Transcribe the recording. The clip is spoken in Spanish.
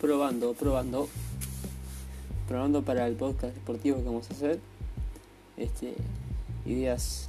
probando, probando. Probando para el podcast deportivo que vamos a hacer. Este, ideas